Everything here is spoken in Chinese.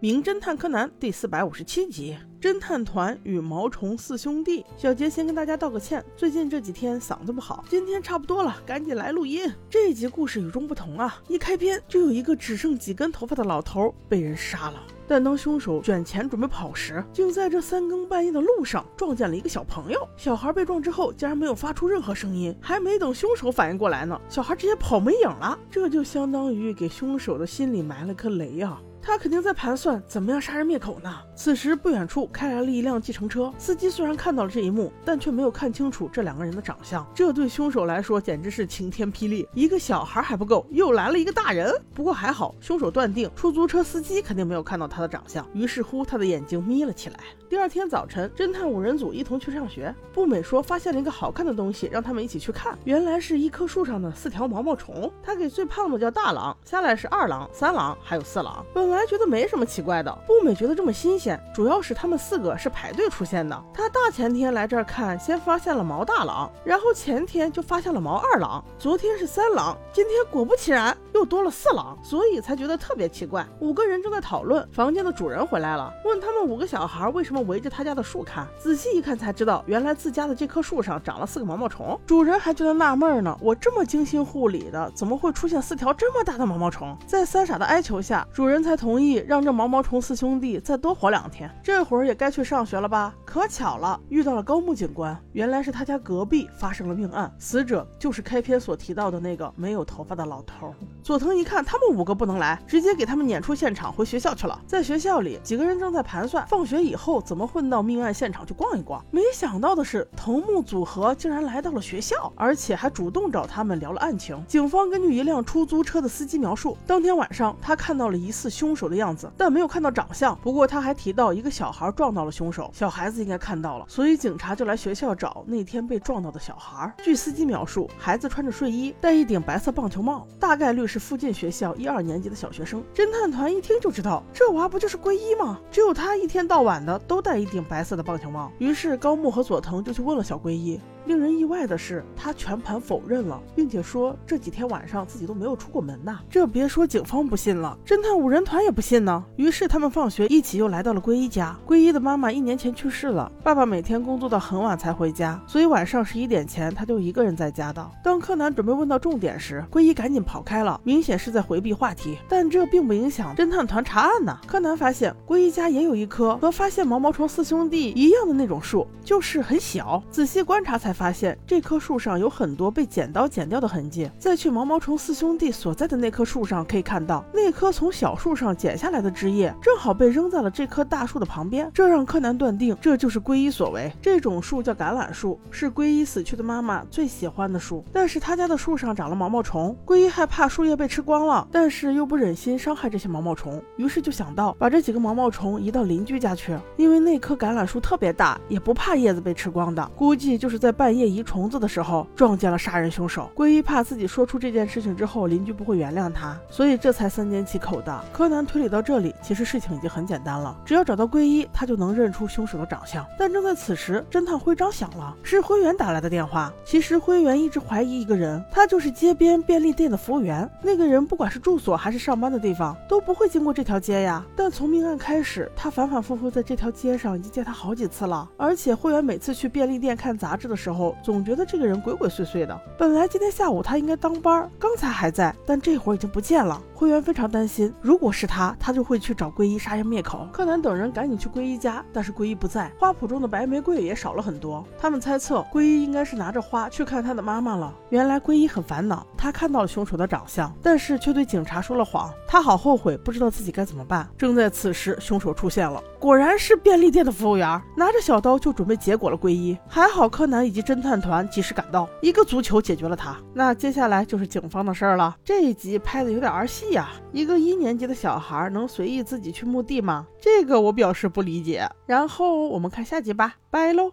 名侦探柯南第四百五十七集：侦探团与毛虫四兄弟。小杰先跟大家道个歉，最近这几天嗓子不好，今天差不多了，赶紧来录音。这一集故事与众不同啊！一开篇就有一个只剩几根头发的老头被人杀了，但当凶手卷钱准备跑时，竟在这三更半夜的路上撞见了一个小朋友。小孩被撞之后，竟然没有发出任何声音，还没等凶手反应过来呢，小孩直接跑没影了。这就相当于给凶手的心里埋了颗雷啊！他肯定在盘算怎么样杀人灭口呢。此时不远处开来了一辆计程车，司机虽然看到了这一幕，但却没有看清楚这两个人的长相。这对凶手来说简直是晴天霹雳，一个小孩还不够，又来了一个大人。不过还好，凶手断定出租车司机肯定没有看到他的长相，于是乎他的眼睛眯了起来。第二天早晨，侦探五人组一同去上学。步美说发现了一个好看的东西，让他们一起去看。原来是一棵树上的四条毛毛虫。他给最胖的叫大郎，下来是二郎、三郎，还有四郎。本来觉得没什么奇怪的，步美觉得这么新鲜，主要是他们四个是排队出现的。他大前天来这儿看，先发现了毛大郎，然后前天就发现了毛二郎，昨天是三郎，今天果不其然又多了四郎，所以才觉得特别奇怪。五个人正在讨论，房间的主人回来了，问他们五个小孩为什么。围着他家的树看，仔细一看才知道，原来自家的这棵树上长了四个毛毛虫。主人还觉得纳闷呢，我这么精心护理的，怎么会出现四条这么大的毛毛虫？在三傻的哀求下，主人才同意让这毛毛虫四兄弟再多活两天。这会儿也该去上学了吧？可巧了，遇到了高木警官，原来是他家隔壁发生了命案，死者就是开篇所提到的那个没有头发的老头。佐藤一看他们五个不能来，直接给他们撵出现场，回学校去了。在学校里，几个人正在盘算放学以后怎么混到命案现场去逛一逛。没想到的是，藤木组合竟然来到了学校，而且还主动找他们聊了案情。警方根据一辆出租车的司机描述，当天晚上他看到了疑似凶凶手的样子，但没有看到长相。不过他还提到一个小孩撞到了凶手，小孩子应该看到了，所以警察就来学校找那天被撞到的小孩。据司机描述，孩子穿着睡衣，戴一顶白色棒球帽，大概率是。附近学校一二年级的小学生，侦探团一听就知道，这娃不就是归一吗？只有他一天到晚的都戴一顶白色的棒球帽。于是高木和佐藤就去问了小归一。令人意外的是，他全盘否认了，并且说这几天晚上自己都没有出过门呐。这别说警方不信了，侦探五人团也不信呢。于是他们放学一起又来到了归一家。归一的妈妈一年前去世了，爸爸每天工作到很晚才回家，所以晚上十一点前他就一个人在家的。当柯南准备问到重点时，归一赶紧跑开了，明显是在回避话题。但这并不影响侦探团查案呢。柯南发现归一家也有一棵和发现毛毛虫四兄弟一样的那种树，就是很小。仔细观察才。才发现这棵树上有很多被剪刀剪掉的痕迹。再去毛毛虫四兄弟所在的那棵树上，可以看到那棵从小树上剪下来的枝叶正好被扔在了这棵大树的旁边，这让柯南断定这就是龟一所为。这种树叫橄榄树，是龟一死去的妈妈最喜欢的树。但是他家的树上长了毛毛虫，龟一害怕树叶被吃光了，但是又不忍心伤害这些毛毛虫，于是就想到把这几个毛毛虫移到邻居家去，因为那棵橄榄树特别大，也不怕叶子被吃光的。估计就是在半。夜移虫子的时候撞见了杀人凶手，归一怕自己说出这件事情之后邻居不会原谅他，所以这才三缄其口的。柯南推理到这里，其实事情已经很简单了，只要找到归一，他就能认出凶手的长相。但正在此时，侦探徽章响了，是灰原打来的电话。其实灰原一直怀疑一个人，他就是街边便利店的服务员。那个人不管是住所还是上班的地方，都不会经过这条街呀。但从命案开始，他反反复复在这条街上已经见他好几次了，而且灰原每次去便利店看杂志的时候。时候总觉得这个人鬼鬼祟祟的。本来今天下午他应该当班，刚才还在，但这会儿已经不见了。会员非常担心，如果是他，他就会去找归一杀人灭口。柯南等人赶紧去归一家，但是归一不在，花圃中的白玫瑰也少了很多。他们猜测归一应该是拿着花去看他的妈妈了。原来归一很烦恼，他看到了凶手的长相，但是却对警察说了谎。他好后悔，不知道自己该怎么办。正在此时，凶手出现了，果然是便利店的服务员，拿着小刀就准备结果了归一。还好柯南已经侦探团及时赶到，一个足球解决了他。那接下来就是警方的事儿了。这一集拍的有点儿戏。呀，一个一年级的小孩能随意自己去墓地吗？这个我表示不理解。然后我们看下集吧，拜喽。